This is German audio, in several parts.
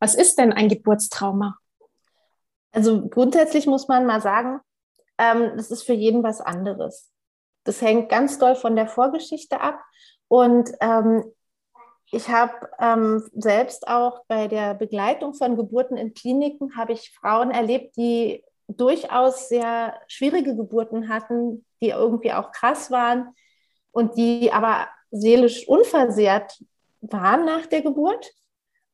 Was ist denn ein Geburtstrauma? Also grundsätzlich muss man mal sagen, ähm, das ist für jeden was anderes. Das hängt ganz doll von der Vorgeschichte ab. Und ähm, ich habe ähm, selbst auch bei der Begleitung von Geburten in Kliniken, habe ich Frauen erlebt, die durchaus sehr schwierige Geburten hatten, die irgendwie auch krass waren und die aber seelisch unversehrt waren nach der Geburt.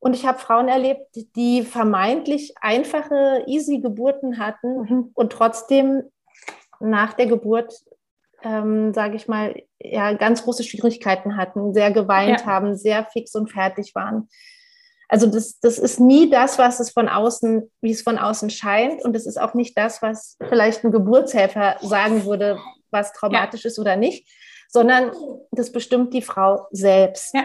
Und ich habe Frauen erlebt, die vermeintlich einfache, easy Geburten hatten mhm. und trotzdem nach der Geburt, ähm, sage ich mal, ja, ganz große Schwierigkeiten hatten, sehr geweint ja. haben, sehr fix und fertig waren. Also das, das ist nie das, was es von außen, wie es von außen scheint. Und es ist auch nicht das, was vielleicht ein Geburtshelfer sagen würde, was traumatisch ja. ist oder nicht, sondern das bestimmt die Frau selbst. Ja.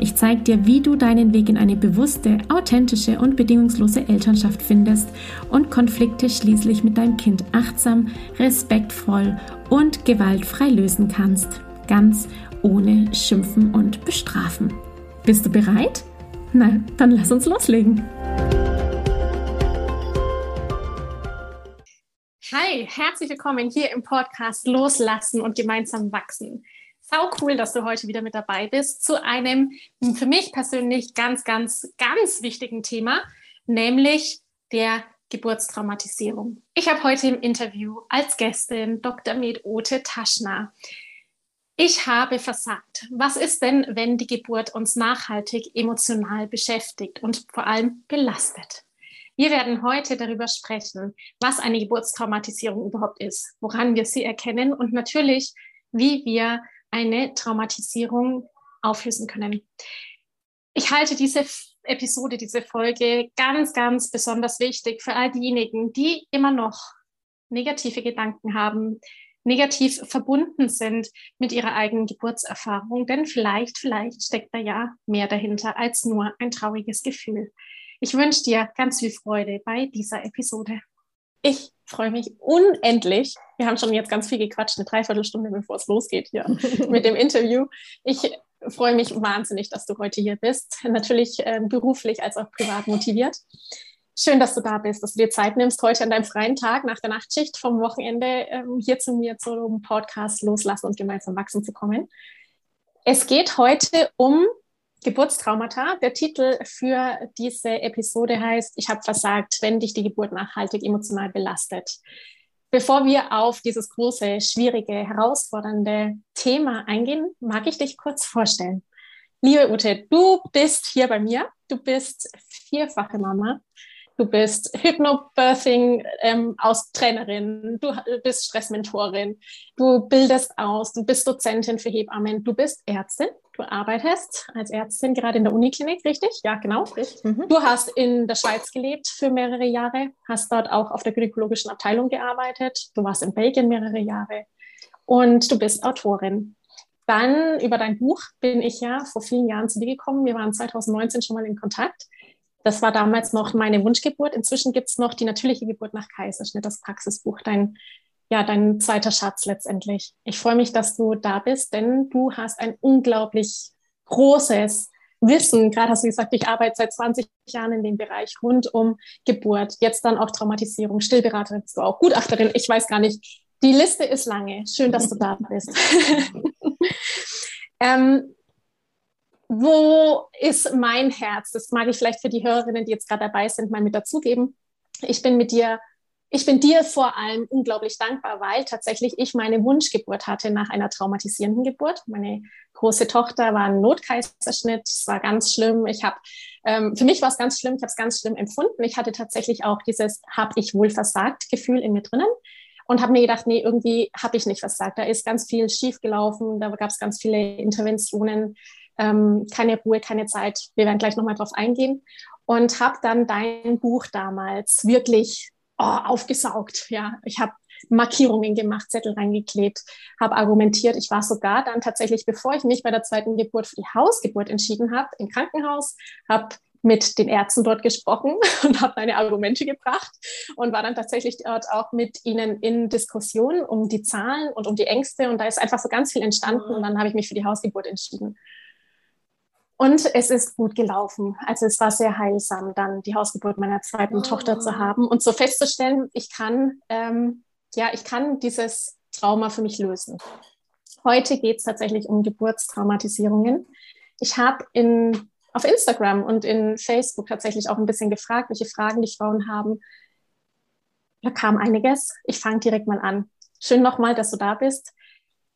Ich zeige dir, wie du deinen Weg in eine bewusste, authentische und bedingungslose Elternschaft findest und Konflikte schließlich mit deinem Kind achtsam, respektvoll und gewaltfrei lösen kannst. Ganz ohne Schimpfen und Bestrafen. Bist du bereit? Na, dann lass uns loslegen. Hi, herzlich willkommen hier im Podcast Loslassen und gemeinsam wachsen. Sau cool, dass du heute wieder mit dabei bist zu einem für mich persönlich ganz, ganz, ganz wichtigen Thema, nämlich der Geburtstraumatisierung. Ich habe heute im Interview als Gästin Dr. Med Ote Taschner ich habe versagt. Was ist denn, wenn die Geburt uns nachhaltig emotional beschäftigt und vor allem belastet? Wir werden heute darüber sprechen, was eine Geburtstraumatisierung überhaupt ist, woran wir sie erkennen und natürlich, wie wir eine Traumatisierung auflösen können. Ich halte diese Episode, diese Folge ganz, ganz besonders wichtig für all diejenigen, die immer noch negative Gedanken haben, negativ verbunden sind mit ihrer eigenen Geburtserfahrung. Denn vielleicht, vielleicht steckt da ja mehr dahinter als nur ein trauriges Gefühl. Ich wünsche dir ganz viel Freude bei dieser Episode. Ich freue mich unendlich. Wir haben schon jetzt ganz viel gequatscht, eine Dreiviertelstunde, bevor es losgeht hier mit dem Interview. Ich freue mich wahnsinnig, dass du heute hier bist. Natürlich äh, beruflich als auch privat motiviert. Schön, dass du da bist, dass du dir Zeit nimmst, heute an deinem freien Tag nach der Nachtschicht vom Wochenende ähm, hier zu mir zum Podcast Loslassen und gemeinsam wachsen zu kommen. Es geht heute um Geburtstraumata. Der Titel für diese Episode heißt Ich habe versagt, wenn dich die Geburt nachhaltig emotional belastet. Bevor wir auf dieses große, schwierige, herausfordernde Thema eingehen, mag ich dich kurz vorstellen. Liebe Ute, du bist hier bei mir. Du bist vierfache Mama. Du bist Hypnobirthing ähm, du bist Stressmentorin, du bildest aus, du bist Dozentin für Hebammen, du bist Ärztin, du arbeitest als Ärztin gerade in der Uniklinik, richtig? Ja, genau. Mhm. Du hast in der Schweiz gelebt für mehrere Jahre, hast dort auch auf der gynäkologischen Abteilung gearbeitet, du warst in Belgien mehrere Jahre und du bist Autorin. Dann über dein Buch bin ich ja vor vielen Jahren zu dir gekommen. Wir waren 2019 schon mal in Kontakt. Das war damals noch meine Wunschgeburt. Inzwischen gibt es noch die natürliche Geburt nach Kaiserschnitt, das Praxisbuch, dein, ja, dein zweiter Schatz letztendlich. Ich freue mich, dass du da bist, denn du hast ein unglaublich großes Wissen. Gerade hast du gesagt, ich arbeite seit 20 Jahren in dem Bereich rund um Geburt, jetzt dann auch Traumatisierung, Stillberaterin bist du auch, Gutachterin, ich weiß gar nicht. Die Liste ist lange. Schön, dass du da bist. ähm, wo ist mein Herz? Das mag ich vielleicht für die Hörerinnen, die jetzt gerade dabei sind, mal mit dazugeben. Ich bin mit dir, ich bin dir vor allem unglaublich dankbar, weil tatsächlich ich meine Wunschgeburt hatte nach einer traumatisierenden Geburt. Meine große Tochter war ein Notkaiserschnitt. Es war ganz schlimm. Ich habe, ähm, für mich war es ganz schlimm. Ich habe es ganz schlimm empfunden. Ich hatte tatsächlich auch dieses, habe ich wohl versagt Gefühl in mir drinnen und habe mir gedacht, nee, irgendwie habe ich nicht versagt. Da ist ganz viel schiefgelaufen. Da gab es ganz viele Interventionen ähm, keine Ruhe, keine Zeit. Wir werden gleich nochmal drauf eingehen. Und habe dann dein Buch damals wirklich oh, aufgesaugt. Ja, ich habe Markierungen gemacht, Zettel reingeklebt, habe argumentiert. Ich war sogar dann tatsächlich, bevor ich mich bei der zweiten Geburt für die Hausgeburt entschieden habe, im Krankenhaus, habe mit den Ärzten dort gesprochen und habe meine Argumente gebracht und war dann tatsächlich dort auch mit ihnen in Diskussion um die Zahlen und um die Ängste und da ist einfach so ganz viel entstanden und dann habe ich mich für die Hausgeburt entschieden. Und es ist gut gelaufen. Also es war sehr heilsam, dann die Hausgeburt meiner zweiten oh. Tochter zu haben und so festzustellen, ich kann, ähm, ja, ich kann dieses Trauma für mich lösen. Heute geht es tatsächlich um Geburtstraumatisierungen. Ich habe in auf Instagram und in Facebook tatsächlich auch ein bisschen gefragt, welche Fragen die Frauen haben. Da kam einiges. Ich fange direkt mal an. Schön nochmal, dass du da bist.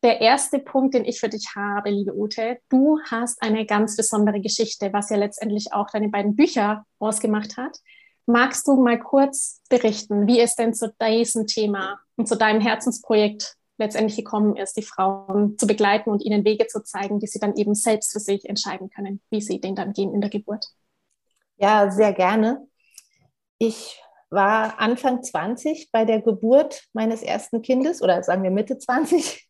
Der erste Punkt, den ich für dich habe, liebe Ute, du hast eine ganz besondere Geschichte, was ja letztendlich auch deine beiden Bücher ausgemacht hat. Magst du mal kurz berichten, wie es denn zu diesem Thema und zu deinem Herzensprojekt letztendlich gekommen ist, die Frauen zu begleiten und ihnen Wege zu zeigen, die sie dann eben selbst für sich entscheiden können, wie sie den dann gehen in der Geburt. Ja, sehr gerne. Ich war Anfang 20 bei der Geburt meines ersten Kindes oder sagen wir Mitte 20.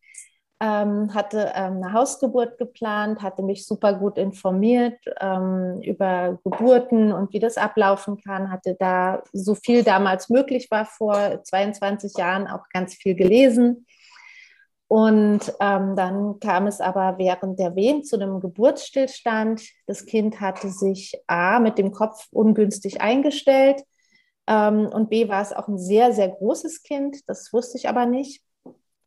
Ähm, hatte ähm, eine Hausgeburt geplant, hatte mich super gut informiert ähm, über Geburten und wie das ablaufen kann, hatte da so viel damals möglich war vor 22 Jahren auch ganz viel gelesen und ähm, dann kam es aber während der Wehen zu einem Geburtsstillstand. Das Kind hatte sich A mit dem Kopf ungünstig eingestellt ähm, und B war es auch ein sehr, sehr großes Kind. Das wusste ich aber nicht.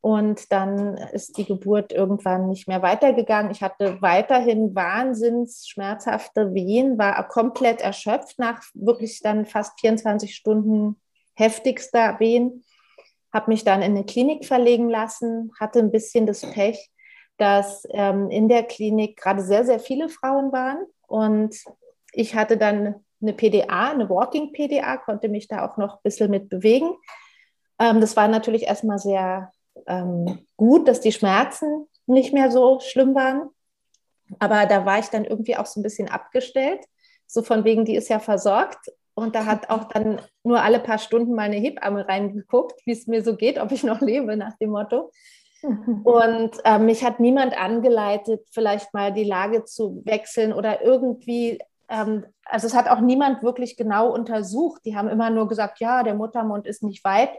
Und dann ist die Geburt irgendwann nicht mehr weitergegangen. Ich hatte weiterhin wahnsinns schmerzhafte Wehen, war komplett erschöpft nach wirklich dann fast 24 Stunden heftigster Wehen habe mich dann in eine Klinik verlegen lassen, hatte ein bisschen das Pech, dass ähm, in der Klinik gerade sehr, sehr viele Frauen waren und ich hatte dann eine PDA, eine Walking PDA, konnte mich da auch noch ein bisschen mit bewegen. Ähm, das war natürlich erstmal sehr ähm, gut, dass die Schmerzen nicht mehr so schlimm waren. Aber da war ich dann irgendwie auch so ein bisschen abgestellt. So von wegen, die ist ja versorgt. Und da hat auch dann nur alle paar Stunden meine Hebamme reingeguckt, wie es mir so geht, ob ich noch lebe, nach dem Motto. Und äh, mich hat niemand angeleitet, vielleicht mal die Lage zu wechseln oder irgendwie, ähm, also es hat auch niemand wirklich genau untersucht. Die haben immer nur gesagt, ja, der Muttermund ist nicht weit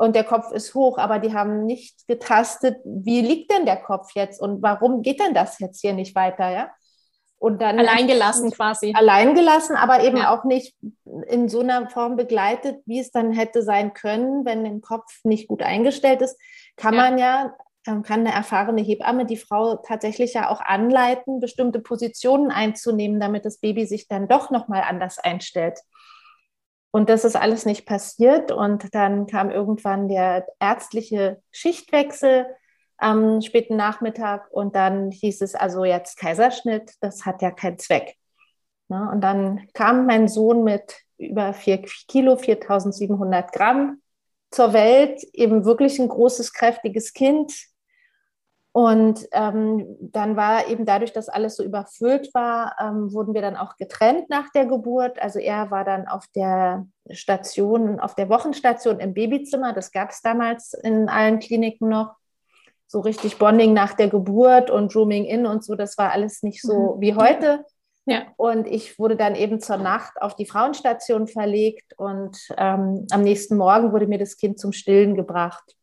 und der Kopf ist hoch, aber die haben nicht getastet, wie liegt denn der Kopf jetzt und warum geht denn das jetzt hier nicht weiter, ja? Und dann alleingelassen quasi. Alleingelassen, aber eben ja. auch nicht in so einer Form begleitet, wie es dann hätte sein können, wenn der Kopf nicht gut eingestellt ist, kann ja. man ja, ähm, kann eine erfahrene Hebamme die Frau tatsächlich ja auch anleiten, bestimmte Positionen einzunehmen, damit das Baby sich dann doch nochmal anders einstellt. Und das ist alles nicht passiert. Und dann kam irgendwann der ärztliche Schichtwechsel am späten Nachmittag und dann hieß es also jetzt Kaiserschnitt, das hat ja keinen Zweck. Ne? Und dann kam mein Sohn mit über vier Kilo, 4700 Gramm zur Welt, eben wirklich ein großes, kräftiges Kind. Und ähm, dann war eben dadurch, dass alles so überfüllt war, ähm, wurden wir dann auch getrennt nach der Geburt. Also er war dann auf der Station, auf der Wochenstation im Babyzimmer. Das gab es damals in allen Kliniken noch so richtig Bonding nach der Geburt und Rooming in und so, das war alles nicht so mhm. wie heute. Ja. Und ich wurde dann eben zur Nacht auf die Frauenstation verlegt und ähm, am nächsten Morgen wurde mir das Kind zum Stillen gebracht.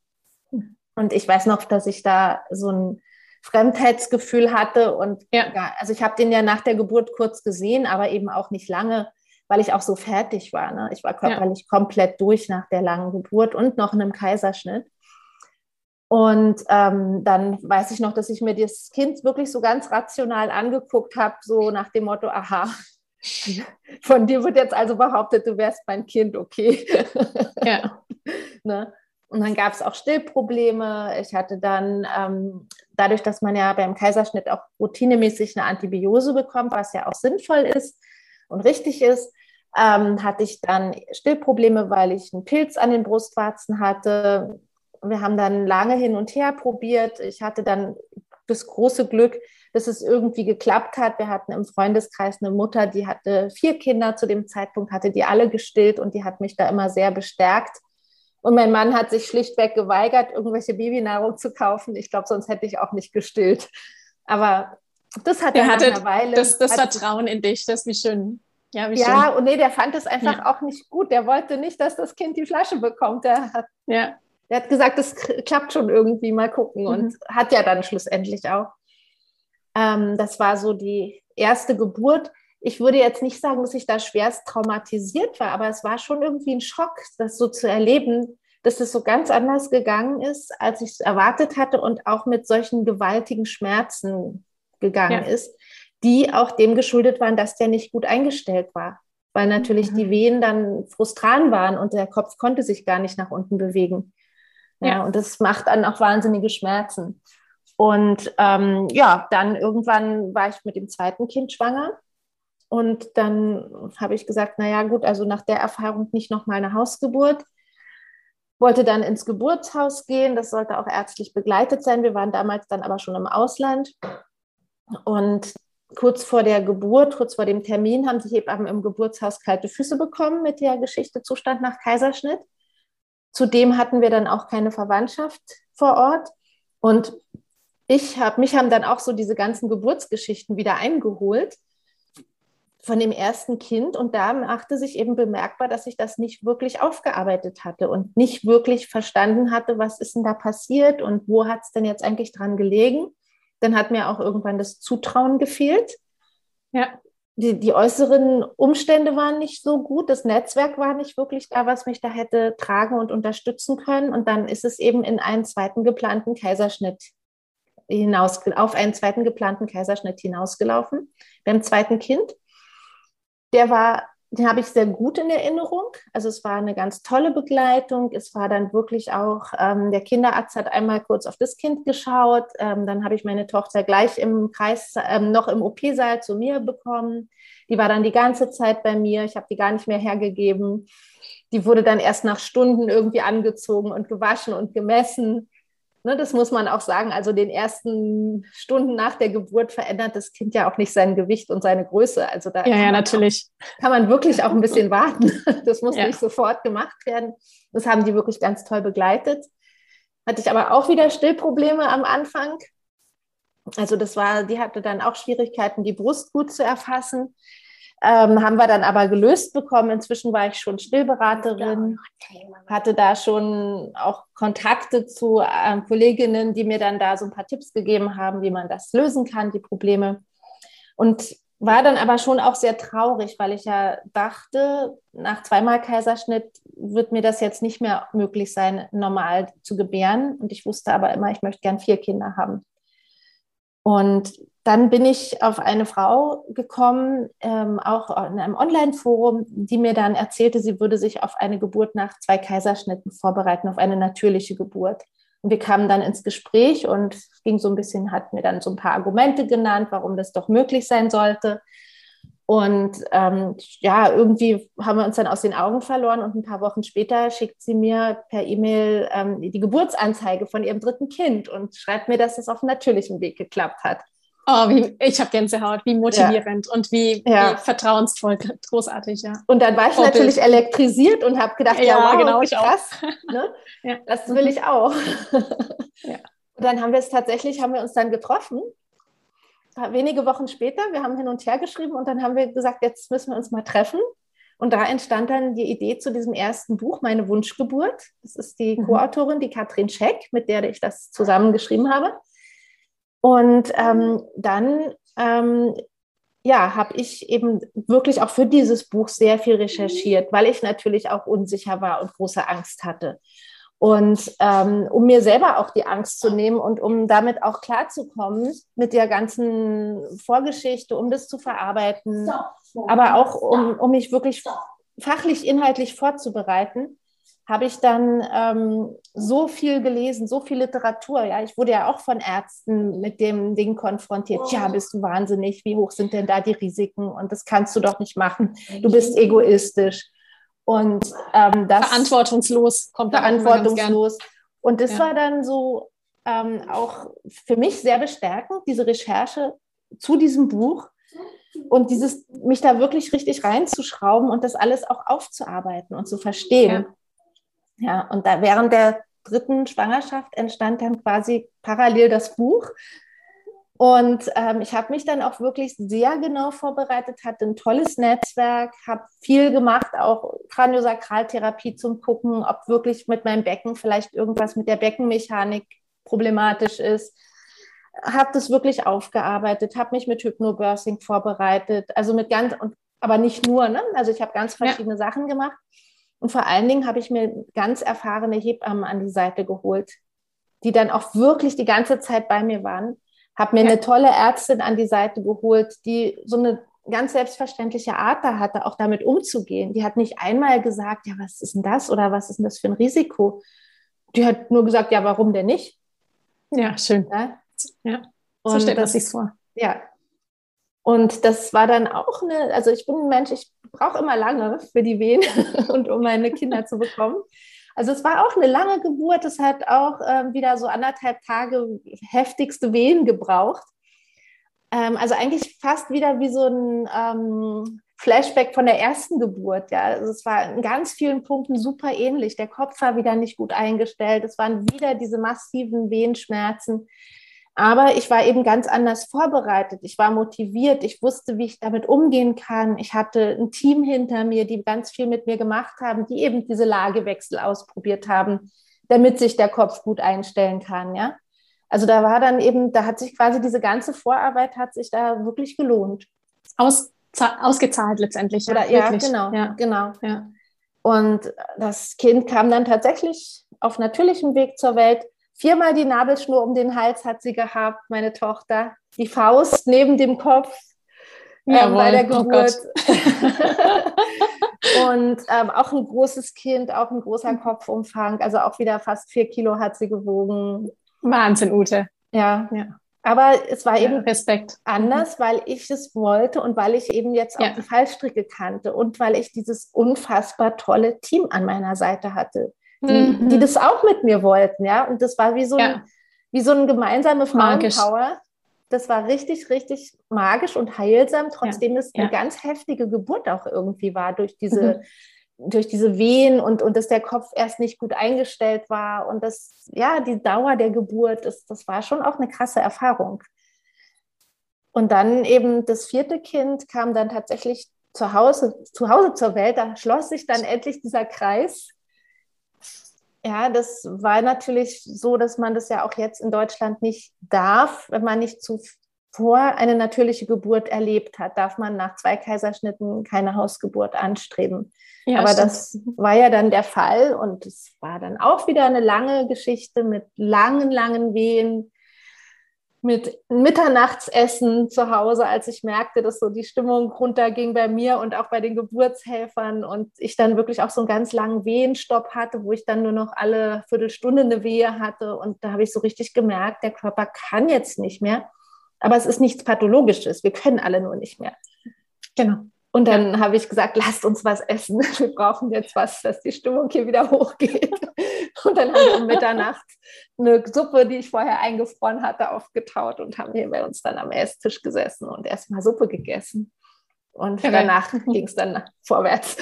Und ich weiß noch, dass ich da so ein Fremdheitsgefühl hatte und ja. also ich habe den ja nach der Geburt kurz gesehen, aber eben auch nicht lange, weil ich auch so fertig war. Ne? Ich war körperlich ja. komplett durch nach der langen Geburt und noch in einem Kaiserschnitt. Und ähm, dann weiß ich noch, dass ich mir das Kind wirklich so ganz rational angeguckt habe, so nach dem Motto, aha, von dir wird jetzt also behauptet, du wärst mein Kind, okay. Ja. ne? Und dann gab es auch Stillprobleme. Ich hatte dann, ähm, dadurch, dass man ja beim Kaiserschnitt auch routinemäßig eine Antibiose bekommt, was ja auch sinnvoll ist und richtig ist, ähm, hatte ich dann Stillprobleme, weil ich einen Pilz an den Brustwarzen hatte wir haben dann lange hin und her probiert. Ich hatte dann das große Glück, dass es irgendwie geklappt hat. Wir hatten im Freundeskreis eine Mutter, die hatte vier Kinder zu dem Zeitpunkt, hatte die alle gestillt und die hat mich da immer sehr bestärkt. Und mein Mann hat sich schlichtweg geweigert, irgendwelche Babynahrung zu kaufen. Ich glaube, sonst hätte ich auch nicht gestillt. Aber das hat er hatte Weile, das, das Vertrauen in dich, das ist wie schön. Ja, wie ja schön. und nee, der fand es einfach ja. auch nicht gut. Der wollte nicht, dass das Kind die Flasche bekommt. Der hat, ja. der hat gesagt, das klappt schon irgendwie, mal gucken. Mhm. Und hat ja dann schlussendlich auch. Ähm, das war so die erste Geburt. Ich würde jetzt nicht sagen, dass ich da schwerst traumatisiert war, aber es war schon irgendwie ein Schock, das so zu erleben, dass es so ganz anders gegangen ist, als ich es erwartet hatte und auch mit solchen gewaltigen Schmerzen gegangen ja. ist, die auch dem geschuldet waren, dass der nicht gut eingestellt war, weil natürlich mhm. die Wehen dann frustran waren und der Kopf konnte sich gar nicht nach unten bewegen. Ja, ja. und das macht dann auch wahnsinnige Schmerzen. Und ähm, ja, dann irgendwann war ich mit dem zweiten Kind schwanger. Und dann habe ich gesagt, naja gut, also nach der Erfahrung nicht nochmal eine Hausgeburt. Wollte dann ins Geburtshaus gehen, das sollte auch ärztlich begleitet sein. Wir waren damals dann aber schon im Ausland. Und kurz vor der Geburt, kurz vor dem Termin, haben die Hebammen im Geburtshaus kalte Füße bekommen mit der Geschichte Zustand nach Kaiserschnitt. Zudem hatten wir dann auch keine Verwandtschaft vor Ort. Und ich habe, mich haben dann auch so diese ganzen Geburtsgeschichten wieder eingeholt von dem ersten Kind. Und da machte sich eben bemerkbar, dass ich das nicht wirklich aufgearbeitet hatte und nicht wirklich verstanden hatte, was ist denn da passiert und wo hat es denn jetzt eigentlich dran gelegen. Dann hat mir auch irgendwann das Zutrauen gefehlt. Ja. Die, die äußeren Umstände waren nicht so gut, das Netzwerk war nicht wirklich da, was mich da hätte tragen und unterstützen können. Und dann ist es eben in einen zweiten geplanten Kaiserschnitt hinaus, auf einen zweiten geplanten Kaiserschnitt hinausgelaufen beim zweiten Kind. Der war den habe ich sehr gut in Erinnerung. Also es war eine ganz tolle Begleitung. Es war dann wirklich auch, ähm, der Kinderarzt hat einmal kurz auf das Kind geschaut. Ähm, dann habe ich meine Tochter gleich im Kreis, ähm, noch im OP-Saal zu mir bekommen. Die war dann die ganze Zeit bei mir. Ich habe die gar nicht mehr hergegeben. Die wurde dann erst nach Stunden irgendwie angezogen und gewaschen und gemessen. Ne, das muss man auch sagen. Also den ersten Stunden nach der Geburt verändert das Kind ja auch nicht sein Gewicht und seine Größe. Also da ja, ja natürlich. Auch, kann man wirklich auch ein bisschen warten. Das muss ja. nicht sofort gemacht werden. Das haben die wirklich ganz toll begleitet. Hatte ich aber auch wieder Stillprobleme am Anfang. Also das war, die hatte dann auch Schwierigkeiten, die Brust gut zu erfassen. Ähm, haben wir dann aber gelöst bekommen. Inzwischen war ich schon Stillberaterin, hatte da schon auch Kontakte zu ähm, Kolleginnen, die mir dann da so ein paar Tipps gegeben haben, wie man das lösen kann, die Probleme. Und war dann aber schon auch sehr traurig, weil ich ja dachte, nach zweimal Kaiserschnitt wird mir das jetzt nicht mehr möglich sein, normal zu gebären. Und ich wusste aber immer, ich möchte gern vier Kinder haben. Und dann bin ich auf eine Frau gekommen, ähm, auch in einem Online-Forum, die mir dann erzählte, sie würde sich auf eine Geburt nach zwei Kaiserschnitten vorbereiten, auf eine natürliche Geburt. Und wir kamen dann ins Gespräch und ging so ein bisschen, hat mir dann so ein paar Argumente genannt, warum das doch möglich sein sollte. Und ähm, ja, irgendwie haben wir uns dann aus den Augen verloren und ein paar Wochen später schickt sie mir per E-Mail ähm, die Geburtsanzeige von ihrem dritten Kind und schreibt mir, dass es auf natürlichem Weg geklappt hat. Oh, wie, ich habe Gänsehaut, wie motivierend ja. und wie, ja. wie, vertrauensvoll, großartig, ja. Und dann war ich Vorbild. natürlich elektrisiert und habe gedacht, ja, ja wow, genau, ich krass, auch. Ne? ja. das will ich auch. Und dann haben wir es tatsächlich, haben wir uns dann getroffen, wenige Wochen später, wir haben hin und her geschrieben und dann haben wir gesagt, jetzt müssen wir uns mal treffen. Und da entstand dann die Idee zu diesem ersten Buch, Meine Wunschgeburt. Das ist die mhm. Co-Autorin, die Katrin Scheck, mit der ich das zusammengeschrieben habe. Und ähm, dann ähm, ja, habe ich eben wirklich auch für dieses Buch sehr viel recherchiert, weil ich natürlich auch unsicher war und große Angst hatte. Und ähm, um mir selber auch die Angst zu nehmen und um damit auch klarzukommen mit der ganzen Vorgeschichte, um das zu verarbeiten, aber auch um, um mich wirklich fachlich, inhaltlich vorzubereiten, habe ich dann ähm, so viel gelesen, so viel Literatur. Ja, ich wurde ja auch von Ärzten mit dem Ding konfrontiert. Ja, bist du wahnsinnig? Wie hoch sind denn da die Risiken? Und das kannst du doch nicht machen. Du bist egoistisch. Und ähm, das verantwortungslos kommt verantwortungslos. Und das ja. war dann so ähm, auch für mich sehr bestärkend, diese Recherche zu diesem Buch und dieses, mich da wirklich richtig reinzuschrauben und das alles auch aufzuarbeiten und zu verstehen. Ja, ja und da während der dritten Schwangerschaft entstand dann quasi parallel das Buch. Und ähm, ich habe mich dann auch wirklich sehr genau vorbereitet, hatte ein tolles Netzwerk, habe viel gemacht, auch Kraniosakraltherapie zum Gucken, ob wirklich mit meinem Becken vielleicht irgendwas mit der Beckenmechanik problematisch ist. Habe das wirklich aufgearbeitet, habe mich mit Hypnobirthing vorbereitet, also mit ganz, aber nicht nur, ne? also ich habe ganz verschiedene ja. Sachen gemacht. Und vor allen Dingen habe ich mir ganz erfahrene Hebammen an die Seite geholt, die dann auch wirklich die ganze Zeit bei mir waren. Habe mir ja. eine tolle Ärztin an die Seite geholt, die so eine ganz selbstverständliche Art da hatte, auch damit umzugehen. Die hat nicht einmal gesagt, ja, was ist denn das oder was ist denn das für ein Risiko? Die hat nur gesagt, ja, warum denn nicht? Ja, schön. Ja, ja. so stellt man sich vor. Ja. Und das war dann auch eine, also ich bin ein Mensch, ich brauche immer lange für die Wehen und um meine Kinder zu bekommen. Also es war auch eine lange Geburt. Es hat auch ähm, wieder so anderthalb Tage heftigste Wehen gebraucht. Ähm, also eigentlich fast wieder wie so ein ähm, Flashback von der ersten Geburt. Ja, also es war in ganz vielen Punkten super ähnlich. Der Kopf war wieder nicht gut eingestellt. Es waren wieder diese massiven Wehenschmerzen. Aber ich war eben ganz anders vorbereitet. Ich war motiviert. Ich wusste, wie ich damit umgehen kann. Ich hatte ein Team hinter mir, die ganz viel mit mir gemacht haben, die eben diese Lagewechsel ausprobiert haben, damit sich der Kopf gut einstellen kann. Ja, also da war dann eben, da hat sich quasi diese ganze Vorarbeit hat sich da wirklich gelohnt. Aus, ausgezahlt letztendlich. Oder, ja, ja genau, ja. genau. Ja. Und das Kind kam dann tatsächlich auf natürlichem Weg zur Welt Viermal die Nabelschnur um den Hals hat sie gehabt, meine Tochter. Die Faust neben dem Kopf ähm, bei der oh Geburt. Oh und ähm, auch ein großes Kind, auch ein großer Kopfumfang. Also auch wieder fast vier Kilo hat sie gewogen. Wahnsinn, Ute. Ja. ja. Aber es war eben Respekt. anders, weil ich es wollte und weil ich eben jetzt auch ja. die Fallstricke kannte und weil ich dieses unfassbar tolle Team an meiner Seite hatte die, mhm. die das auch mit mir wollten, ja. Und das war wie so, ja. ein, wie so eine gemeinsame Frauenpower. Das war richtig, richtig magisch und heilsam, trotzdem ja. es eine ganz heftige Geburt auch irgendwie war durch diese, mhm. durch diese Wehen und, und dass der Kopf erst nicht gut eingestellt war. Und das, ja, die Dauer der Geburt, das, das war schon auch eine krasse Erfahrung. Und dann eben das vierte Kind kam dann tatsächlich zu Hause, zu Hause zur Welt. Da schloss sich dann endlich dieser Kreis ja, das war natürlich so, dass man das ja auch jetzt in Deutschland nicht darf, wenn man nicht zuvor eine natürliche Geburt erlebt hat, darf man nach zwei Kaiserschnitten keine Hausgeburt anstreben. Ja, Aber stimmt. das war ja dann der Fall und es war dann auch wieder eine lange Geschichte mit langen, langen Wehen, mit Mitternachtsessen zu Hause, als ich merkte, dass so die Stimmung runterging bei mir und auch bei den Geburtshelfern und ich dann wirklich auch so einen ganz langen Wehenstopp hatte, wo ich dann nur noch alle Viertelstunde eine Wehe hatte und da habe ich so richtig gemerkt, der Körper kann jetzt nicht mehr, aber es ist nichts Pathologisches, wir können alle nur nicht mehr. Genau. Und dann ja. habe ich gesagt, lasst uns was essen. Wir brauchen jetzt was, dass die Stimmung hier wieder hochgeht. Und dann haben wir um Mitternacht eine Suppe, die ich vorher eingefroren hatte, aufgetaut und haben hier bei uns dann am Esstisch gesessen und erstmal Suppe gegessen. Und ja, danach ging es dann vorwärts.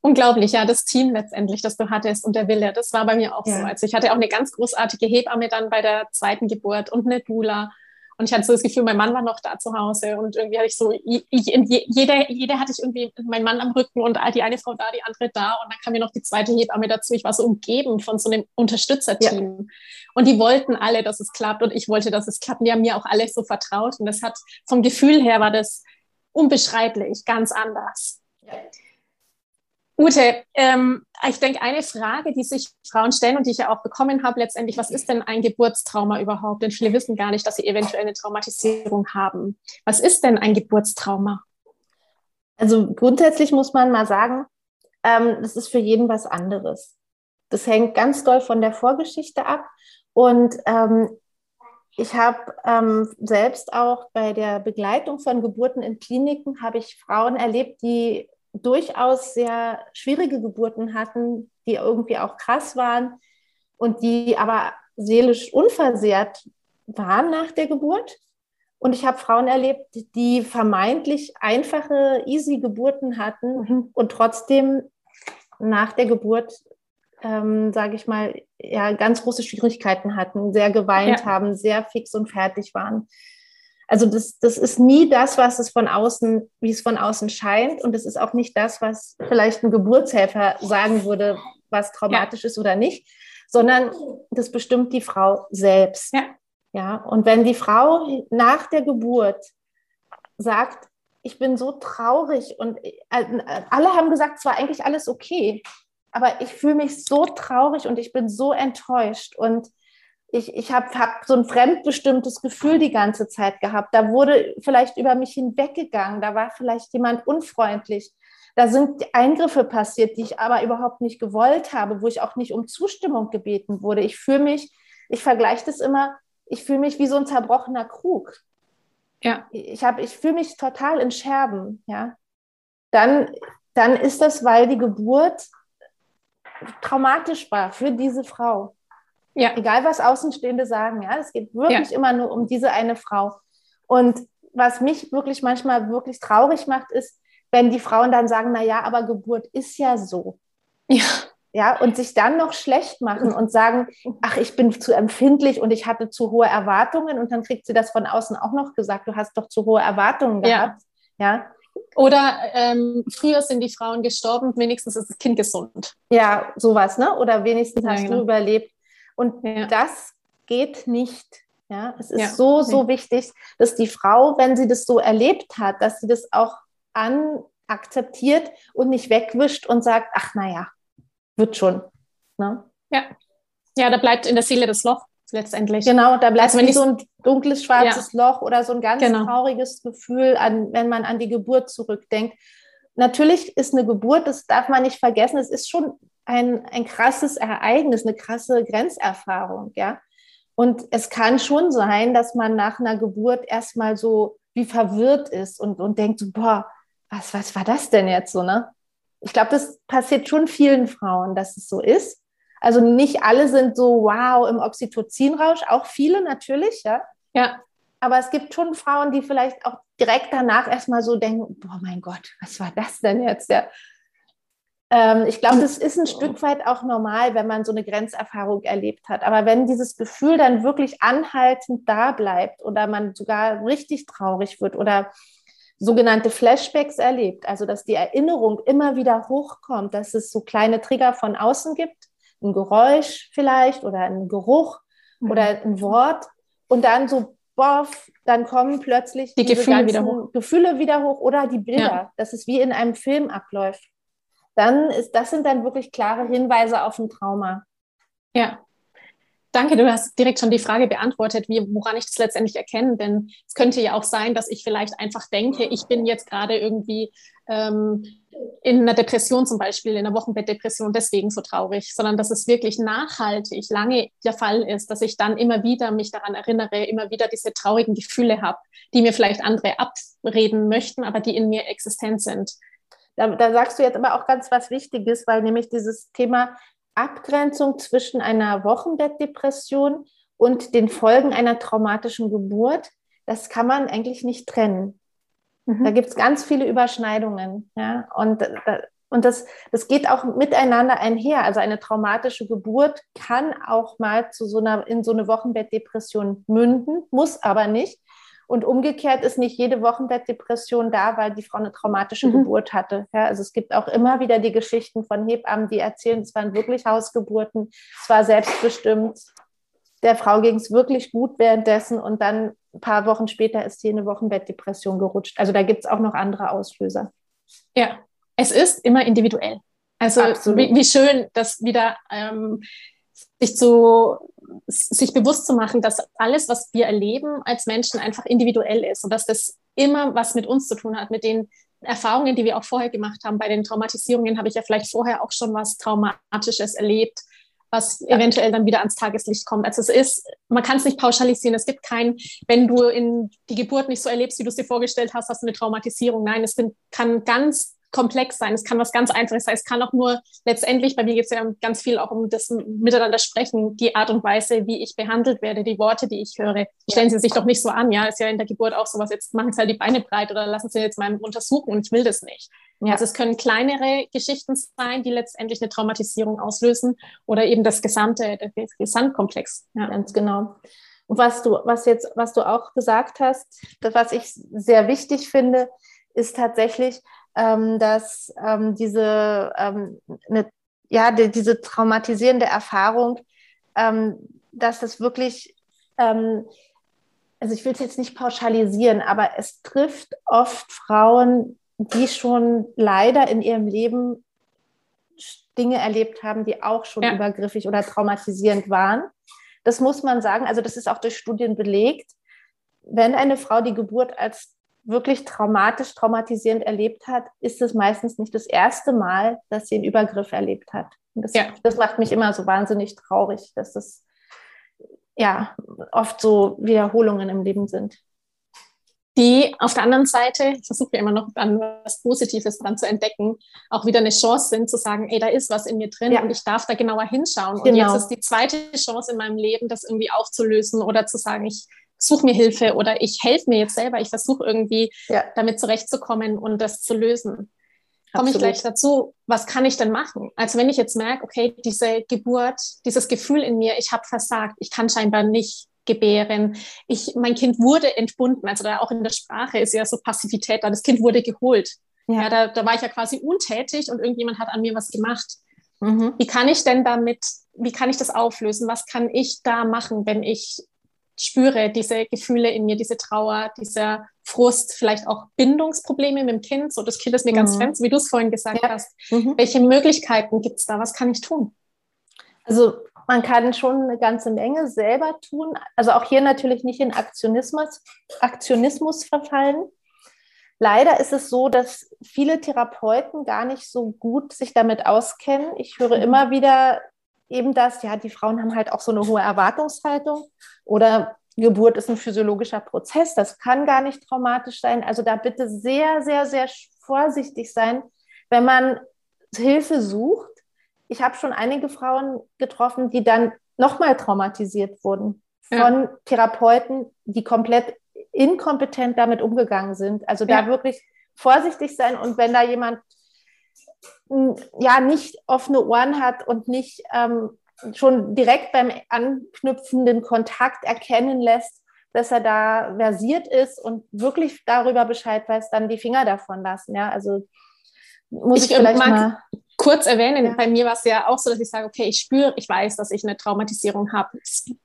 Unglaublich, ja, das Team letztendlich, das du hattest und der Wille, das war bei mir auch ja. so. Also ich hatte auch eine ganz großartige Hebamme dann bei der zweiten Geburt und eine Dula und ich hatte so das Gefühl, mein Mann war noch da zu Hause und irgendwie hatte ich so, jeder, jeder hatte ich irgendwie meinen Mann am Rücken und die eine Frau da, die andere da und dann kam mir noch die zweite Hebamme dazu. Ich war so umgeben von so einem Unterstützerteam. Ja. Und die wollten alle, dass es klappt und ich wollte, dass es klappt. Und die haben mir auch alle so vertraut und das hat, vom Gefühl her war das unbeschreiblich, ganz anders. Ja. Ute, ähm, ich denke, eine Frage, die sich Frauen stellen und die ich ja auch bekommen habe, letztendlich, was ist denn ein Geburtstrauma überhaupt? Denn viele wissen gar nicht, dass sie eventuell eine Traumatisierung haben. Was ist denn ein Geburtstrauma? Also grundsätzlich muss man mal sagen, ähm, das ist für jeden was anderes. Das hängt ganz doll von der Vorgeschichte ab. Und ähm, ich habe ähm, selbst auch bei der Begleitung von Geburten in Kliniken, habe ich Frauen erlebt, die durchaus sehr schwierige Geburten hatten, die irgendwie auch krass waren und die aber seelisch unversehrt waren nach der Geburt. Und ich habe Frauen erlebt, die vermeintlich einfache, easy Geburten hatten mhm. und trotzdem nach der Geburt, ähm, sage ich mal, ja, ganz große Schwierigkeiten hatten, sehr geweint ja. haben, sehr fix und fertig waren. Also das, das ist nie das, was es von außen, wie es von außen scheint. Und es ist auch nicht das, was vielleicht ein Geburtshelfer sagen würde, was traumatisch ja. ist oder nicht, sondern das bestimmt die Frau selbst. Ja. ja. Und wenn die Frau nach der Geburt sagt, ich bin so traurig und äh, alle haben gesagt, es war eigentlich alles okay, aber ich fühle mich so traurig und ich bin so enttäuscht und ich, ich habe hab so ein fremdbestimmtes Gefühl die ganze Zeit gehabt. Da wurde vielleicht über mich hinweggegangen, da war vielleicht jemand unfreundlich. Da sind Eingriffe passiert, die ich aber überhaupt nicht gewollt habe, wo ich auch nicht um Zustimmung gebeten wurde. Ich fühle mich, ich vergleiche das immer, ich fühle mich wie so ein zerbrochener Krug. Ja. Ich, ich fühle mich total in Scherben, ja. Dann, dann ist das, weil die Geburt traumatisch war für diese Frau. Ja. Egal, was Außenstehende sagen, ja, es geht wirklich ja. immer nur um diese eine Frau. Und was mich wirklich manchmal wirklich traurig macht, ist, wenn die Frauen dann sagen, na ja, aber Geburt ist ja so. Ja. Ja, und sich dann noch schlecht machen und sagen, ach, ich bin zu empfindlich und ich hatte zu hohe Erwartungen und dann kriegt sie das von außen auch noch gesagt, du hast doch zu hohe Erwartungen gehabt. Ja. ja. Oder ähm, früher sind die Frauen gestorben, wenigstens ist das Kind gesund. Ja, sowas, ne? Oder wenigstens ja, hast genau. du überlebt. Und ja. das geht nicht. Ja, es ist ja. so, so wichtig, dass die Frau, wenn sie das so erlebt hat, dass sie das auch anakzeptiert und nicht wegwischt und sagt, ach naja, wird schon. Ne? Ja. ja, da bleibt in der Seele das Loch letztendlich. Genau, da bleibt also wie so ein dunkles, schwarzes ja. Loch oder so ein ganz genau. trauriges Gefühl, an, wenn man an die Geburt zurückdenkt. Natürlich ist eine Geburt, das darf man nicht vergessen, es ist schon ein, ein krasses Ereignis, eine krasse Grenzerfahrung, ja. Und es kann schon sein, dass man nach einer Geburt erstmal so wie verwirrt ist und, und denkt so, boah, was, was war das denn jetzt so, ne? Ich glaube, das passiert schon vielen Frauen, dass es so ist. Also nicht alle sind so, wow, im Oxytocinrausch, auch viele natürlich, ja. Ja. Aber es gibt schon Frauen, die vielleicht auch direkt danach erstmal so denken, boah, mein Gott, was war das denn jetzt? Ja. Ähm, ich glaube, das ist ein Stück weit auch normal, wenn man so eine Grenzerfahrung erlebt hat. Aber wenn dieses Gefühl dann wirklich anhaltend da bleibt oder man sogar richtig traurig wird oder sogenannte Flashbacks erlebt, also dass die Erinnerung immer wieder hochkommt, dass es so kleine Trigger von außen gibt, ein Geräusch vielleicht oder ein Geruch mhm. oder ein Wort und dann so boff, dann kommen plötzlich die Gefühle wieder hoch. Gefühle wieder hoch oder die Bilder, ja. dass es wie in einem Film abläuft dann ist das sind dann wirklich klare Hinweise auf ein Trauma. Ja. Danke, du hast direkt schon die Frage beantwortet, wie, woran ich das letztendlich erkenne. Denn es könnte ja auch sein, dass ich vielleicht einfach denke, ich bin jetzt gerade irgendwie ähm, in einer Depression zum Beispiel, in einer Wochenbettdepression, deswegen so traurig, sondern dass es wirklich nachhaltig lange der Fall ist, dass ich dann immer wieder mich daran erinnere, immer wieder diese traurigen Gefühle habe, die mir vielleicht andere abreden möchten, aber die in mir existent sind. Da, da sagst du jetzt aber auch ganz was Wichtiges, weil nämlich dieses Thema Abgrenzung zwischen einer Wochenbettdepression und den Folgen einer traumatischen Geburt, das kann man eigentlich nicht trennen. Mhm. Da gibt es ganz viele Überschneidungen. Ja? Und, und das, das geht auch miteinander einher. Also eine traumatische Geburt kann auch mal zu so einer, in so eine Wochenbettdepression münden, muss aber nicht. Und umgekehrt ist nicht jede Wochenbettdepression da, weil die Frau eine traumatische mhm. Geburt hatte. Ja, also es gibt auch immer wieder die Geschichten von Hebammen, die erzählen, es waren wirklich Hausgeburten, es war selbstbestimmt. Der Frau ging es wirklich gut währenddessen und dann ein paar Wochen später ist sie in eine Wochenbettdepression gerutscht. Also da gibt es auch noch andere Auslöser. Ja, es ist immer individuell. Also wie, wie, schön, dass wieder ähm, sich zu sich bewusst zu machen, dass alles, was wir erleben als Menschen, einfach individuell ist und dass das immer was mit uns zu tun hat, mit den Erfahrungen, die wir auch vorher gemacht haben. Bei den Traumatisierungen habe ich ja vielleicht vorher auch schon was Traumatisches erlebt, was eventuell dann wieder ans Tageslicht kommt. Also es ist, man kann es nicht pauschalisieren. Es gibt kein, wenn du in die Geburt nicht so erlebst, wie du es dir vorgestellt hast, hast du eine Traumatisierung. Nein, es sind, kann ganz komplex sein, es kann was ganz Einfaches sein, es kann auch nur letztendlich, bei mir geht es ja ganz viel auch um das Miteinander sprechen, die Art und Weise, wie ich behandelt werde, die Worte, die ich höre. Stellen Sie sich doch nicht so an, ja, ist ja in der Geburt auch sowas, jetzt machen Sie halt die Beine breit oder lassen Sie jetzt mal untersuchen und ich will das nicht. Ja. Also es können kleinere Geschichten sein, die letztendlich eine Traumatisierung auslösen oder eben das gesamte, der Gesamtkomplex. Ja. Ganz genau. Und was du, was jetzt, was du auch gesagt hast, das, was ich sehr wichtig finde, ist tatsächlich, dass ähm, diese, ähm, ne, ja, die, diese traumatisierende Erfahrung, ähm, dass das wirklich, ähm, also ich will es jetzt nicht pauschalisieren, aber es trifft oft Frauen, die schon leider in ihrem Leben Dinge erlebt haben, die auch schon ja. übergriffig oder traumatisierend waren. Das muss man sagen. Also das ist auch durch Studien belegt. Wenn eine Frau die Geburt als wirklich traumatisch, traumatisierend erlebt hat, ist es meistens nicht das erste Mal, dass sie einen Übergriff erlebt hat. Das, ja. das macht mich immer so wahnsinnig traurig, dass das ja oft so Wiederholungen im Leben sind die auf der anderen Seite, ich versuche ja immer noch dann was Positives dran zu entdecken, auch wieder eine Chance sind zu sagen, ey, da ist was in mir drin ja. und ich darf da genauer hinschauen. Genau. Und jetzt ist die zweite Chance in meinem Leben, das irgendwie aufzulösen oder zu sagen, ich suche mir Hilfe oder ich helfe mir jetzt selber, ich versuche irgendwie ja. damit zurechtzukommen und das zu lösen. Komme ich gleich dazu, was kann ich denn machen? Also wenn ich jetzt merke, okay, diese Geburt, dieses Gefühl in mir, ich habe versagt, ich kann scheinbar nicht gebären. Ich, mein Kind wurde entbunden, also da auch in der Sprache ist ja so Passivität da. Das Kind wurde geholt. Ja, ja da, da war ich ja quasi untätig und irgendjemand hat an mir was gemacht. Mhm. Wie kann ich denn damit, wie kann ich das auflösen? Was kann ich da machen, wenn ich spüre diese Gefühle in mir, diese Trauer, dieser Frust, vielleicht auch Bindungsprobleme mit dem Kind. So, das Kind ist mir mhm. ganz fremd, wie du es vorhin gesagt ja. hast. Mhm. Welche Möglichkeiten gibt es da? Was kann ich tun? Also man kann schon eine ganze Menge selber tun. Also auch hier natürlich nicht in Aktionismus, Aktionismus verfallen. Leider ist es so, dass viele Therapeuten gar nicht so gut sich damit auskennen. Ich höre mhm. immer wieder eben das, ja, die Frauen haben halt auch so eine hohe Erwartungshaltung oder Geburt ist ein physiologischer Prozess, das kann gar nicht traumatisch sein. Also da bitte sehr, sehr, sehr vorsichtig sein, wenn man Hilfe sucht ich habe schon einige Frauen getroffen, die dann nochmal traumatisiert wurden von ja. Therapeuten, die komplett inkompetent damit umgegangen sind. Also da ja. wirklich vorsichtig sein und wenn da jemand ja nicht offene Ohren hat und nicht ähm, schon direkt beim anknüpfenden Kontakt erkennen lässt, dass er da versiert ist und wirklich darüber Bescheid weiß, dann die Finger davon lassen. Ja, also muss ich, ich vielleicht mag, mal kurz erwähnen, ja. bei mir war es ja auch so, dass ich sage, okay, ich spüre, ich weiß, dass ich eine Traumatisierung habe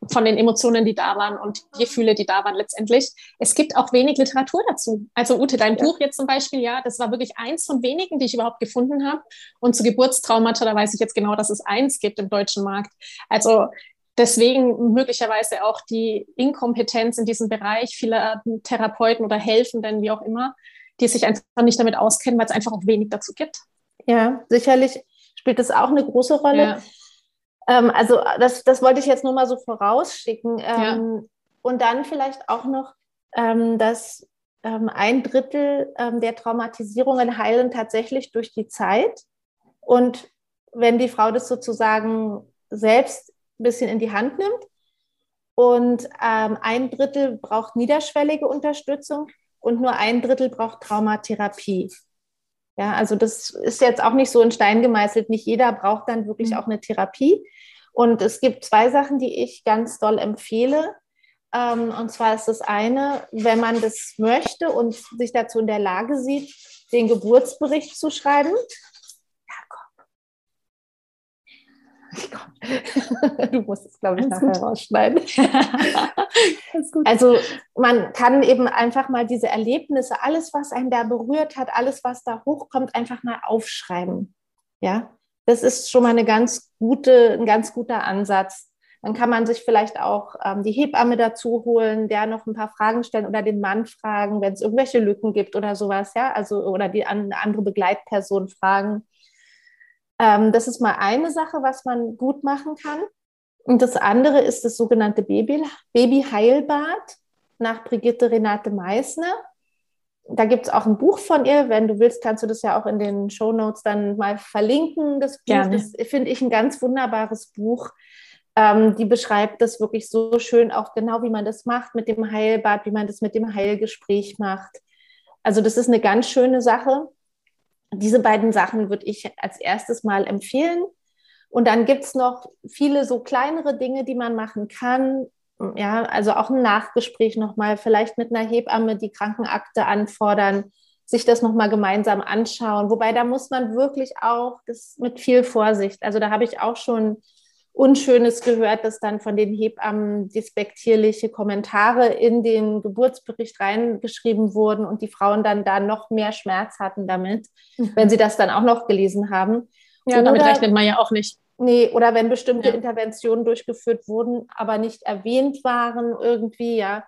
von den Emotionen, die da waren und die Gefühle, die da waren letztendlich. Es gibt auch wenig Literatur dazu. Also Ute, dein ja. Buch jetzt zum Beispiel, ja, das war wirklich eins von wenigen, die ich überhaupt gefunden habe. Und zu Geburtstraumata, da weiß ich jetzt genau, dass es eins gibt im deutschen Markt. Also deswegen möglicherweise auch die Inkompetenz in diesem Bereich vieler Therapeuten oder Helfenden, wie auch immer, die sich einfach nicht damit auskennen, weil es einfach auch wenig dazu gibt. Ja, sicherlich spielt das auch eine große Rolle. Ja. Ähm, also das, das wollte ich jetzt nur mal so vorausschicken. Ähm, ja. Und dann vielleicht auch noch, ähm, dass ähm, ein Drittel ähm, der Traumatisierungen heilen tatsächlich durch die Zeit. Und wenn die Frau das sozusagen selbst ein bisschen in die Hand nimmt. Und ähm, ein Drittel braucht niederschwellige Unterstützung und nur ein Drittel braucht Traumatherapie. Ja, also das ist jetzt auch nicht so in Stein gemeißelt. Nicht jeder braucht dann wirklich mhm. auch eine Therapie. Und es gibt zwei Sachen, die ich ganz doll empfehle. Ähm, und zwar ist das eine, wenn man das möchte und sich dazu in der Lage sieht, den Geburtsbericht zu schreiben. du musst es, glaube ich, nachher gut. rausschneiden. also man kann eben einfach mal diese Erlebnisse, alles, was einen da berührt hat, alles, was da hochkommt, einfach mal aufschreiben. Ja, das ist schon mal eine ganz gute, ein ganz guter Ansatz. Dann kann man sich vielleicht auch ähm, die Hebamme dazu holen, der noch ein paar Fragen stellen oder den Mann fragen, wenn es irgendwelche Lücken gibt oder sowas, ja, also oder die andere Begleitperson fragen. Ähm, das ist mal eine Sache, was man gut machen kann. Und das andere ist das sogenannte Baby, Babyheilbad nach Brigitte Renate Meissner. da gibt es auch ein Buch von ihr. Wenn du willst, kannst du das ja auch in den Show Notes dann mal verlinken. Das Buch, Gerne. das finde ich ein ganz wunderbares Buch. Ähm, die beschreibt das wirklich so schön, auch genau wie man das macht mit dem Heilbad, wie man das mit dem Heilgespräch macht. Also das ist eine ganz schöne Sache. Diese beiden Sachen würde ich als erstes mal empfehlen. Und dann gibt es noch viele so kleinere Dinge, die man machen kann. Ja, also auch ein Nachgespräch nochmal, vielleicht mit einer Hebamme die Krankenakte anfordern, sich das nochmal gemeinsam anschauen. Wobei da muss man wirklich auch das mit viel Vorsicht. Also da habe ich auch schon Unschönes gehört, dass dann von den Hebammen despektierliche Kommentare in den Geburtsbericht reingeschrieben wurden und die Frauen dann da noch mehr Schmerz hatten damit, mhm. wenn sie das dann auch noch gelesen haben. Ja, oder, damit rechnet man ja auch nicht. Nee, oder wenn bestimmte ja. Interventionen durchgeführt wurden, aber nicht erwähnt waren irgendwie, ja.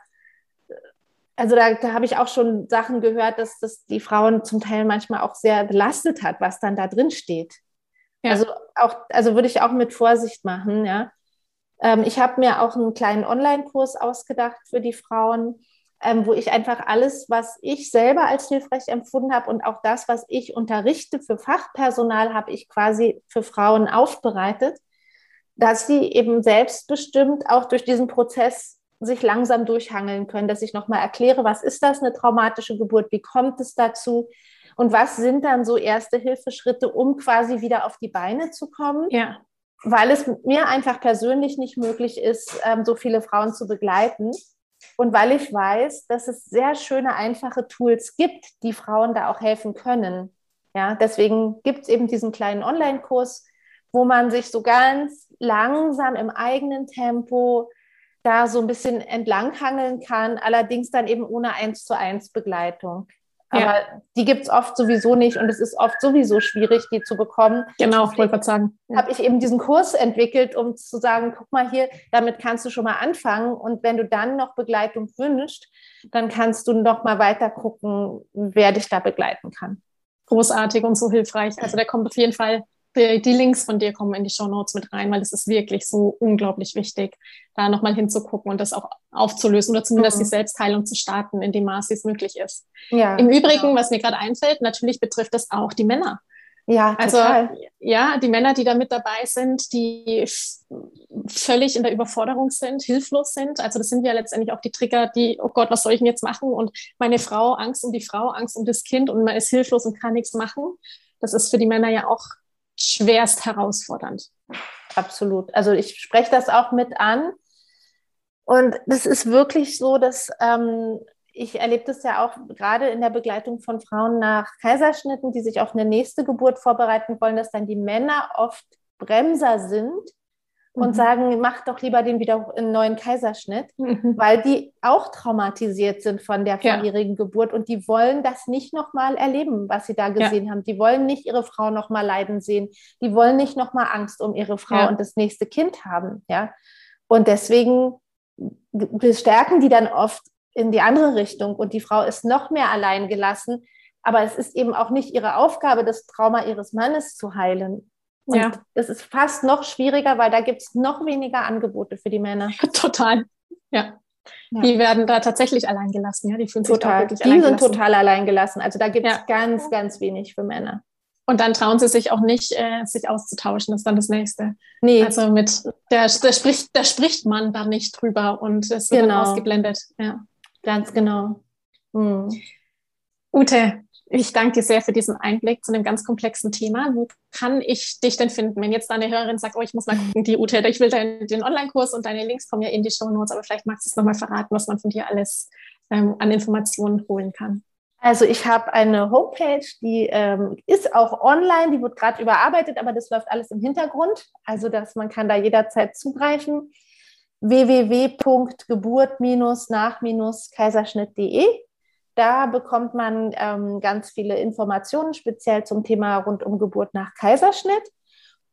Also da, da habe ich auch schon Sachen gehört, dass das die Frauen zum Teil manchmal auch sehr belastet hat, was dann da drin steht. Ja. Also auch, also würde ich auch mit Vorsicht machen, ja. Ähm, ich habe mir auch einen kleinen Online-Kurs ausgedacht für die Frauen, ähm, wo ich einfach alles, was ich selber als hilfreich empfunden habe und auch das, was ich unterrichte für Fachpersonal, habe ich quasi für Frauen aufbereitet, dass sie eben selbstbestimmt auch durch diesen Prozess sich langsam durchhangeln können, dass ich nochmal erkläre, was ist das, eine traumatische Geburt, wie kommt es dazu, und was sind dann so erste Hilfeschritte, um quasi wieder auf die Beine zu kommen? Ja. Weil es mir einfach persönlich nicht möglich ist, ähm, so viele Frauen zu begleiten. Und weil ich weiß, dass es sehr schöne, einfache Tools gibt, die Frauen da auch helfen können. Ja, deswegen gibt es eben diesen kleinen Online-Kurs, wo man sich so ganz langsam im eigenen Tempo da so ein bisschen entlanghangeln kann, allerdings dann eben ohne eins zu eins Begleitung. Aber ja. die gibt es oft sowieso nicht und es ist oft sowieso schwierig, die zu bekommen. Genau, ich wollte sagen. Ja. Habe ich eben diesen Kurs entwickelt, um zu sagen, guck mal hier, damit kannst du schon mal anfangen und wenn du dann noch Begleitung wünschst, dann kannst du noch mal weiter gucken, wer dich da begleiten kann. Großartig und so hilfreich. Also der kommt auf jeden Fall die Links von dir kommen in die Show Notes mit rein, weil es ist wirklich so unglaublich wichtig, da nochmal hinzugucken und das auch aufzulösen oder zumindest mhm. die Selbstheilung zu starten, in dem Maß, wie es möglich ist. Ja, Im Übrigen, genau. was mir gerade einfällt, natürlich betrifft das auch die Männer. Ja, also ja, die Männer, die da mit dabei sind, die völlig in der Überforderung sind, hilflos sind. Also das sind ja letztendlich auch die Trigger, die, oh Gott, was soll ich denn jetzt machen? Und meine Frau, Angst um die Frau, Angst um das Kind und man ist hilflos und kann nichts machen. Das ist für die Männer ja auch schwerst herausfordernd. Absolut. Also ich spreche das auch mit an. Und das ist wirklich so, dass ähm, ich erlebe das ja auch gerade in der Begleitung von Frauen nach Kaiserschnitten, die sich auf eine nächste Geburt vorbereiten wollen, dass dann die Männer oft Bremser sind und mhm. sagen, mach doch lieber den wieder einen neuen Kaiserschnitt, mhm. weil die auch traumatisiert sind von der vorherigen ja. Geburt und die wollen das nicht nochmal erleben, was sie da gesehen ja. haben. Die wollen nicht ihre Frau nochmal leiden sehen. Die wollen nicht nochmal Angst um ihre Frau ja. und das nächste Kind haben. Ja? Und deswegen bestärken die dann oft in die andere Richtung und die Frau ist noch mehr allein gelassen. Aber es ist eben auch nicht ihre Aufgabe, das Trauma ihres Mannes zu heilen. Und ja. das ist fast noch schwieriger, weil da gibt es noch weniger Angebote für die Männer. Total. Ja. ja. Die werden da tatsächlich allein gelassen. Ja, die fühlen total. sich Die sind total allein gelassen. Also da gibt es ja. ganz, ganz wenig für Männer. Und dann trauen sie sich auch nicht, äh, sich auszutauschen. Das ist dann das Nächste. Nee. Also mit, der, der, spricht, da spricht man dann nicht drüber und es wird genau. dann ausgeblendet. Ja. Ganz genau. Hm. Ute, ich danke dir sehr für diesen Einblick zu einem ganz komplexen Thema. Wo kann ich dich denn finden, wenn jetzt deine Hörerin sagt, oh, ich muss mal gucken, die Ute, ich will deinen, den Online-Kurs und deine Links kommen ja in die Show Notes, aber vielleicht magst du es nochmal verraten, was man von dir alles ähm, an Informationen holen kann. Also ich habe eine Homepage, die ähm, ist auch online, die wird gerade überarbeitet, aber das läuft alles im Hintergrund, also dass man kann da jederzeit zugreifen. www.geburt-nach-kaiserschnitt.de da bekommt man ähm, ganz viele Informationen, speziell zum Thema rund um Geburt nach Kaiserschnitt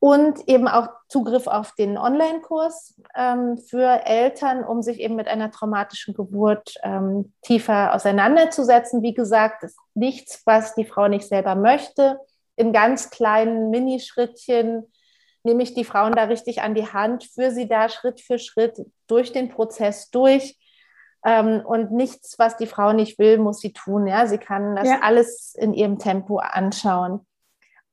und eben auch Zugriff auf den Online-Kurs ähm, für Eltern, um sich eben mit einer traumatischen Geburt ähm, tiefer auseinanderzusetzen. Wie gesagt, ist nichts, was die Frau nicht selber möchte. In ganz kleinen Minischrittchen nehme ich die Frauen da richtig an die Hand, führe sie da Schritt für Schritt durch den Prozess durch Ähm, und nichts, was die Frau nicht will, muss sie tun. Ja, sie kann das ja. alles in ihrem Tempo anschauen.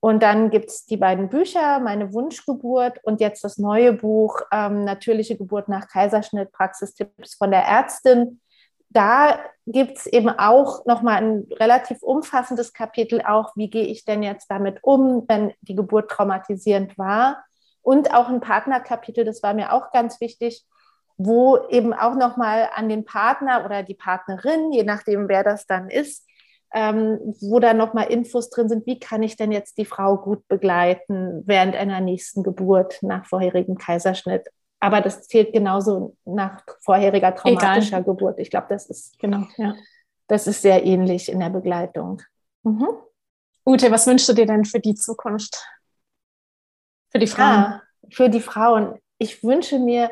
Und dann gibt es die beiden Bücher, Meine Wunschgeburt und jetzt das neue Buch, ähm, Natürliche Geburt nach Kaiserschnitt, Praxistipps von der Ärztin. Da gibt es eben auch nochmal ein relativ umfassendes Kapitel, auch wie gehe ich denn jetzt damit um, wenn die Geburt traumatisierend war. Und auch ein Partnerkapitel, das war mir auch ganz wichtig, wo eben auch nochmal an den Partner oder die Partnerin, je nachdem, wer das dann ist, ähm, wo da nochmal Infos drin sind, wie kann ich denn jetzt die Frau gut begleiten während einer nächsten Geburt nach vorherigem Kaiserschnitt. Aber das zählt genauso nach vorheriger traumatischer Egal. Geburt. Ich glaube, das ist genau, ja. Das ist sehr ähnlich in der Begleitung. Mhm. Ute, was wünschst du dir denn für die Zukunft? Für die Frauen? Ah, für die Frauen. Ich wünsche mir,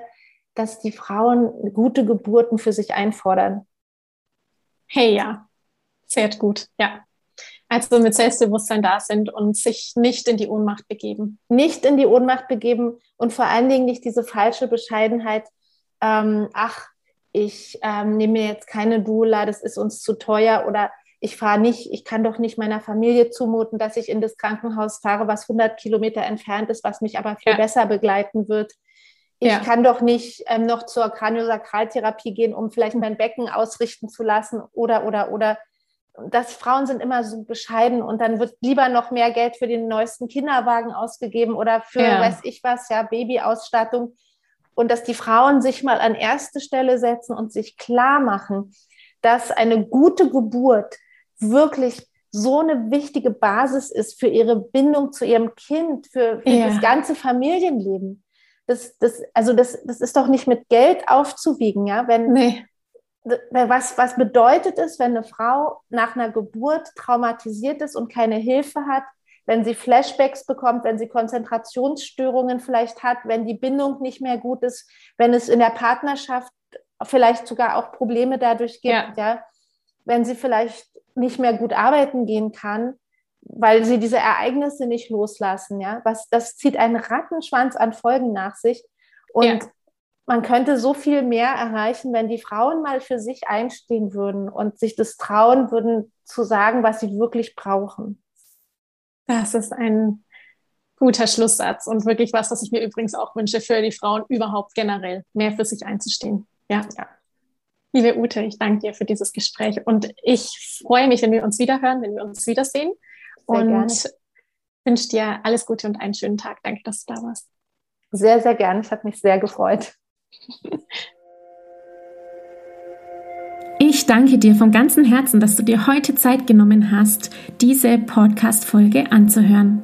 dass die Frauen gute Geburten für sich einfordern. Hey, ja, sehr gut, ja. Also mit Selbstbewusstsein da sind und sich nicht in die Ohnmacht begeben. Nicht in die Ohnmacht begeben und vor allen Dingen nicht diese falsche Bescheidenheit, ähm, ach, ich ähm, nehme mir jetzt keine Dula, das ist uns zu teuer oder ich fahre nicht, ich kann doch nicht meiner Familie zumuten, dass ich in das Krankenhaus fahre, was 100 Kilometer entfernt ist, was mich aber viel ja. besser begleiten wird. Ich ja. kann doch nicht ähm, noch zur Kraniosakraltherapie gehen, um vielleicht mein Becken ausrichten zu lassen oder, oder, oder dass Frauen sind immer so bescheiden und dann wird lieber noch mehr Geld für den neuesten Kinderwagen ausgegeben oder für, ja. weiß ich was, ja, Babyausstattung. Und dass die Frauen sich mal an erste Stelle setzen und sich klar machen, dass eine gute Geburt wirklich so eine wichtige Basis ist für ihre Bindung zu ihrem Kind, für, für ja. das ganze Familienleben. Das, das, also das, das ist doch nicht mit Geld aufzuwiegen, ja, wenn, nee. was, was bedeutet es, wenn eine Frau nach einer Geburt traumatisiert ist und keine Hilfe hat, wenn sie Flashbacks bekommt, wenn sie Konzentrationsstörungen vielleicht hat, wenn die Bindung nicht mehr gut ist, wenn es in der Partnerschaft vielleicht sogar auch Probleme dadurch gibt, ja. ja? Wenn sie vielleicht nicht mehr gut arbeiten gehen kann, weil sie diese Ereignisse nicht loslassen, ja, was das zieht einen Rattenschwanz an Folgen nach sich und ja man könnte so viel mehr erreichen, wenn die Frauen mal für sich einstehen würden und sich das trauen würden, zu sagen, was sie wirklich brauchen. Das ist ein guter Schlusssatz und wirklich was, was ich mir übrigens auch wünsche für die Frauen überhaupt generell, mehr für sich einzustehen. Ja, ja. Liebe Ute, ich danke dir für dieses Gespräch und ich freue mich, wenn wir uns wiederhören, wenn wir uns wiedersehen. Sehr und gerne. wünsche dir alles Gute und einen schönen Tag. Danke, dass du da warst. Sehr, sehr gerne. Es hat mich sehr gefreut. Ich danke dir von ganzem Herzen, dass du dir heute Zeit genommen hast, diese Podcast-Folge anzuhören.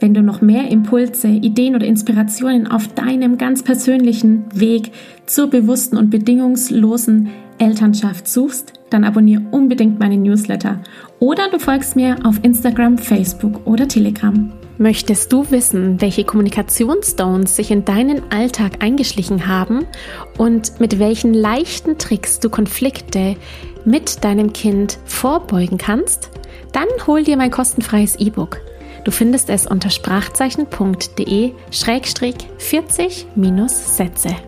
Wenn du noch mehr Impulse, Ideen oder Inspirationen auf deinem ganz persönlichen Weg zur bewussten und bedingungslosen Elternschaft suchst, dann abonniere unbedingt meine Newsletter oder du folgst mir auf Instagram, Facebook oder Telegram. Möchtest du wissen, welche Kommunikationsstones sich in deinen Alltag eingeschlichen haben und mit welchen leichten Tricks du Konflikte mit deinem Kind vorbeugen kannst? Dann hol dir mein kostenfreies E-Book. Du findest es unter sprachzeichen.de-40-Sätze.